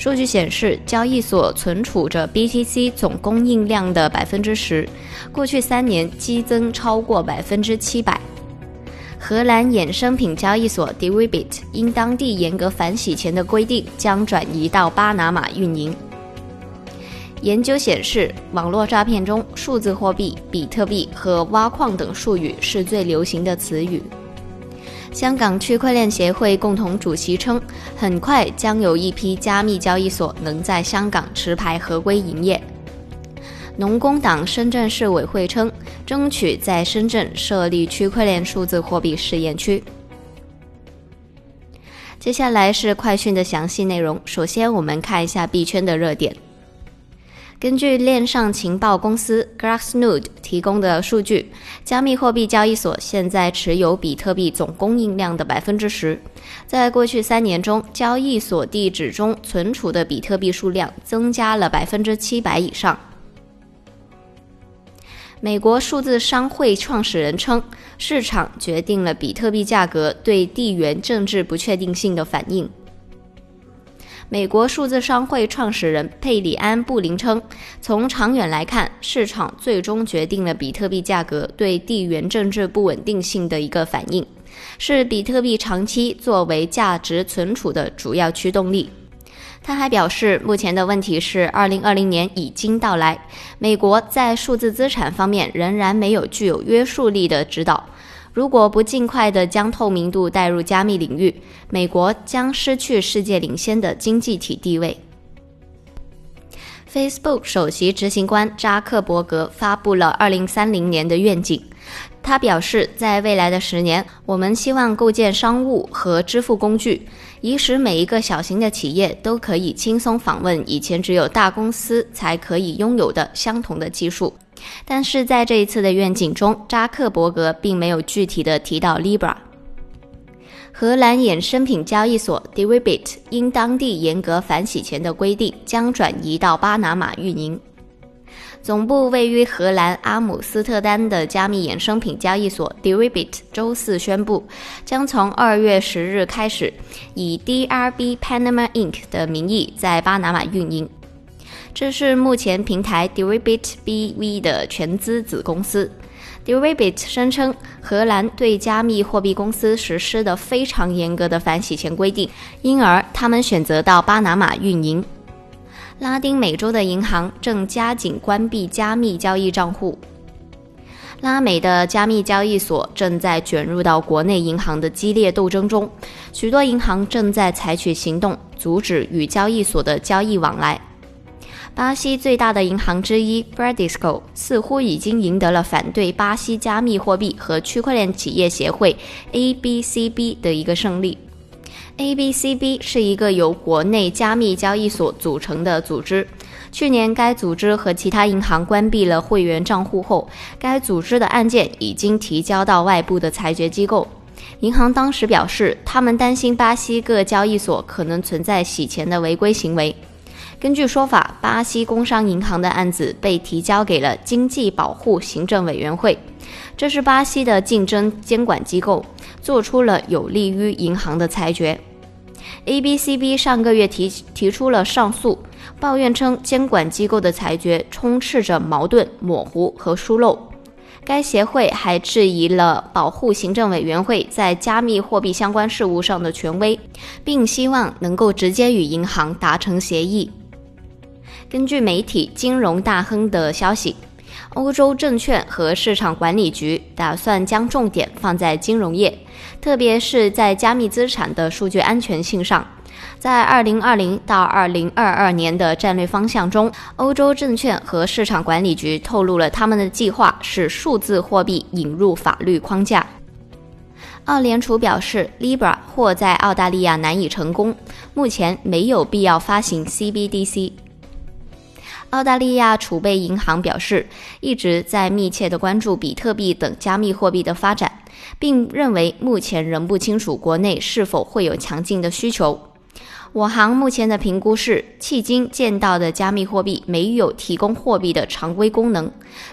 数据显示，交易所存储着 BTC 总供应量的百分之十，过去三年激增超过百分之七百。荷兰衍生品交易所 Deribit 因当地严格反洗钱的规定，将转移到巴拿马运营。研究显示，网络诈骗中，数字货币、比特币和挖矿等术语是最流行的词语。香港区块链协会共同主席称，很快将有一批加密交易所能在香港持牌合规营业。农工党深圳市委会称，争取在深圳设立区块链数字货币试验区。接下来是快讯的详细内容。首先，我们看一下币圈的热点。根据链上情报公司 Glassnode 提供的数据，加密货币交易所现在持有比特币总供应量的百分之十。在过去三年中，交易所地址中存储的比特币数量增加了百分之七百以上。美国数字商会创始人称，市场决定了比特币价格对地缘政治不确定性的反应。美国数字商会创始人佩里安·布林称，从长远来看，市场最终决定了比特币价格对地缘政治不稳定性的一个反应，是比特币长期作为价值存储的主要驱动力。他还表示，目前的问题是，2020年已经到来，美国在数字资产方面仍然没有具有约束力的指导。如果不尽快地将透明度带入加密领域，美国将失去世界领先的经济体地位。Facebook 首席执行官扎克伯格发布了2030年的愿景。他表示，在未来的十年，我们希望构建商务和支付工具，以使每一个小型的企业都可以轻松访问以前只有大公司才可以拥有的相同的技术。但是在这一次的愿景中，扎克伯格并没有具体的提到 Libra。荷兰衍生品交易所 Deribit 因当地严格反洗钱的规定，将转移到巴拿马运营。总部位于荷兰阿姆斯特丹的加密衍生品交易所 Deribit 周四宣布，将从二月十日开始，以 DRB Panama Inc. 的名义在巴拿马运营。这是目前平台 Deribit BV 的全资子公司。Deribit 声称，荷兰对加密货币公司实施的非常严格的反洗钱规定，因而他们选择到巴拿马运营。拉丁美洲的银行正加紧关闭加密交易账户。拉美的加密交易所正在卷入到国内银行的激烈斗争中，许多银行正在采取行动阻止与交易所的交易往来。巴西最大的银行之一 Bradesco 似乎已经赢得了反对巴西加密货币和区块链企业协会 ABCB 的一个胜利。ABCB 是一个由国内加密交易所组成的组织。去年，该组织和其他银行关闭了会员账户后，该组织的案件已经提交到外部的裁决机构。银行当时表示，他们担心巴西各交易所可能存在洗钱的违规行为。根据说法，巴西工商银行的案子被提交给了经济保护行政委员会，这是巴西的竞争监管机构，做出了有利于银行的裁决。ABCB 上个月提提出了上诉，抱怨称监管机构的裁决充斥着矛盾、模糊和疏漏。该协会还质疑了保护行政委员会在加密货币相关事务上的权威，并希望能够直接与银行达成协议。根据媒体《金融大亨》的消息，欧洲证券和市场管理局打算将重点放在金融业，特别是在加密资产的数据安全性上。在2020到2022年的战略方向中，欧洲证券和市场管理局透露了他们的计划是数字货币引入法律框架。澳联储表示，Libra 或在澳大利亚难以成功，目前没有必要发行 CBDC。澳大利亚储备银行表示，一直在密切的关注比特币等加密货币的发展，并认为目前仍不清楚国内是否会有强劲的需求。我行目前的评估是，迄今见到的加密货币没有提供货币的常规功能，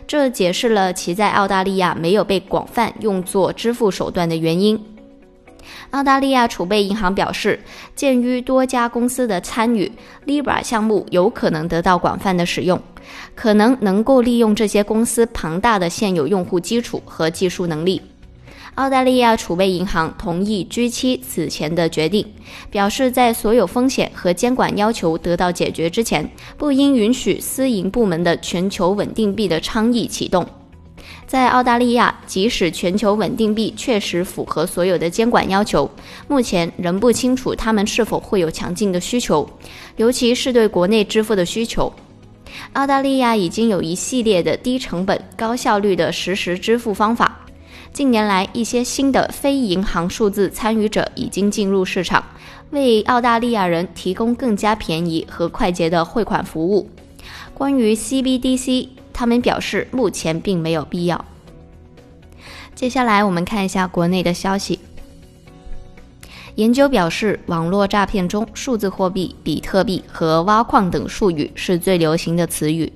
这解释了其在澳大利亚没有被广泛用作支付手段的原因。澳大利亚储备银行表示，鉴于多家公司的参与，Libra 项目有可能得到广泛的使用，可能能够利用这些公司庞大的现有用户基础和技术能力。澳大利亚储备银行同意 G7 此前的决定，表示在所有风险和监管要求得到解决之前，不应允许私营部门的全球稳定币的倡议启动。在澳大利亚，即使全球稳定币确实符合所有的监管要求，目前仍不清楚他们是否会有强劲的需求，尤其是对国内支付的需求。澳大利亚已经有一系列的低成本、高效率的实时支付方法。近年来，一些新的非银行数字参与者已经进入市场，为澳大利亚人提供更加便宜和快捷的汇款服务。关于 CBDC。他们表示，目前并没有必要。接下来，我们看一下国内的消息。研究表示，网络诈骗中，数字货币、比特币和挖矿等术语是最流行的词语。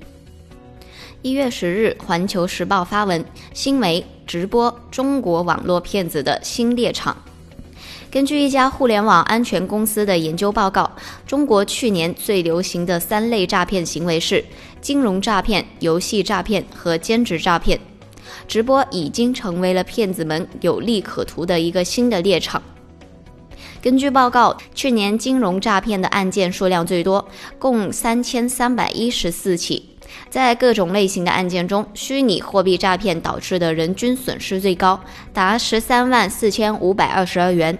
一月十日，《环球时报》发文，新媒直播中国网络骗子的新猎场。根据一家互联网安全公司的研究报告，中国去年最流行的三类诈骗行为是金融诈骗、游戏诈骗和兼职诈骗。直播已经成为了骗子们有利可图的一个新的猎场。根据报告，去年金融诈骗的案件数量最多，共三千三百一十四起。在各种类型的案件中，虚拟货币诈骗导致的人均损失最高，达十三万四千五百二十二元。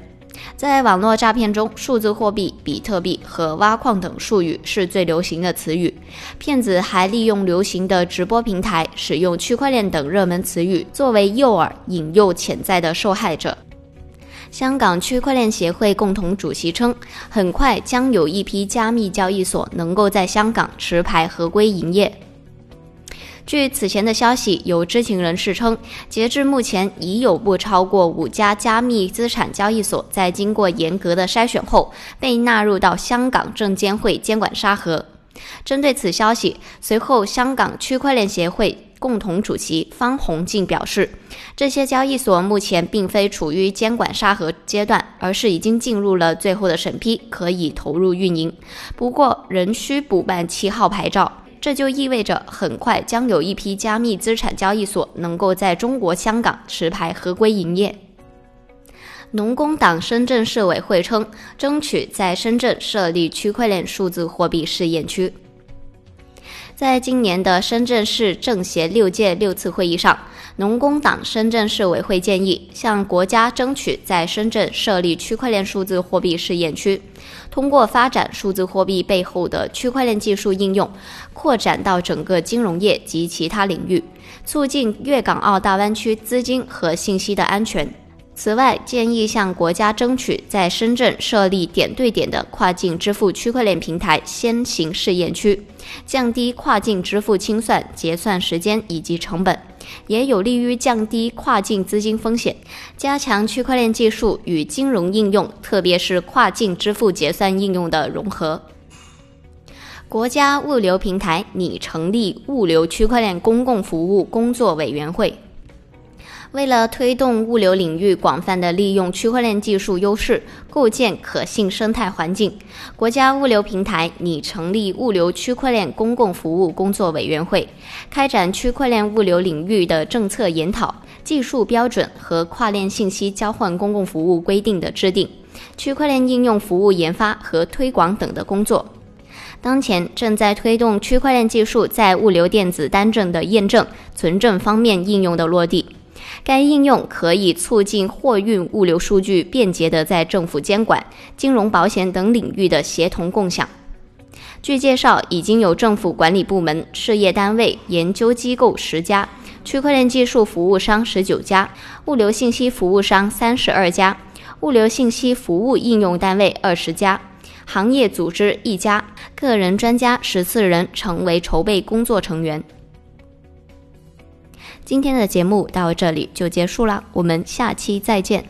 在网络诈骗中，数字货币、比特币和挖矿等术语是最流行的词语。骗子还利用流行的直播平台，使用区块链等热门词语作为诱饵，引诱潜在的受害者。香港区块链协会共同主席称，很快将有一批加密交易所能够在香港持牌合规营业。据此前的消息，有知情人士称，截至目前已有不超过五家加密资产交易所在经过严格的筛选后被纳入到香港证监会监管沙盒。针对此消息，随后香港区块链协会共同主席方洪进表示，这些交易所目前并非处于监管沙盒阶段，而是已经进入了最后的审批，可以投入运营，不过仍需补办七号牌照。这就意味着，很快将有一批加密资产交易所能够在中国香港持牌合规营业。农工党深圳市委会称，争取在深圳设立区块链数字货币试验区。在今年的深圳市政协六届六次会议上，农工党深圳市委会建议向国家争取在深圳设立区块链数字货币试验区，通过发展数字货币背后的区块链技术应用，扩展到整个金融业及其他领域，促进粤港澳大湾区资金和信息的安全。此外，建议向国家争取在深圳设立点对点的跨境支付区块链平台先行试验区，降低跨境支付清算、结算时间以及成本，也有利于降低跨境资金风险，加强区块链技术与金融应用，特别是跨境支付结算应用的融合。国家物流平台拟成立物流区块链公共服务工作委员会。为了推动物流领域广泛的利用区块链技术优势，构建可信生态环境，国家物流平台拟成立物流区块链公共服务工作委员会，开展区块链物流领域的政策研讨、技术标准和跨链信息交换公共服务规定的制定、区块链应用服务研发和推广等的工作。当前正在推动区块链技术在物流电子单证的验证、存证方面应用的落地。该应用可以促进货运物流数据便捷地在政府监管、金融保险等领域的协同共享。据介绍，已经有政府管理部门、事业单位、研究机构十家，区块链技术服务商十九家，物流信息服务商三十二家，物流信息服务应用单位二十家，行业组织一家，个人专家十四人成为筹备工作成员。今天的节目到这里就结束了，我们下期再见。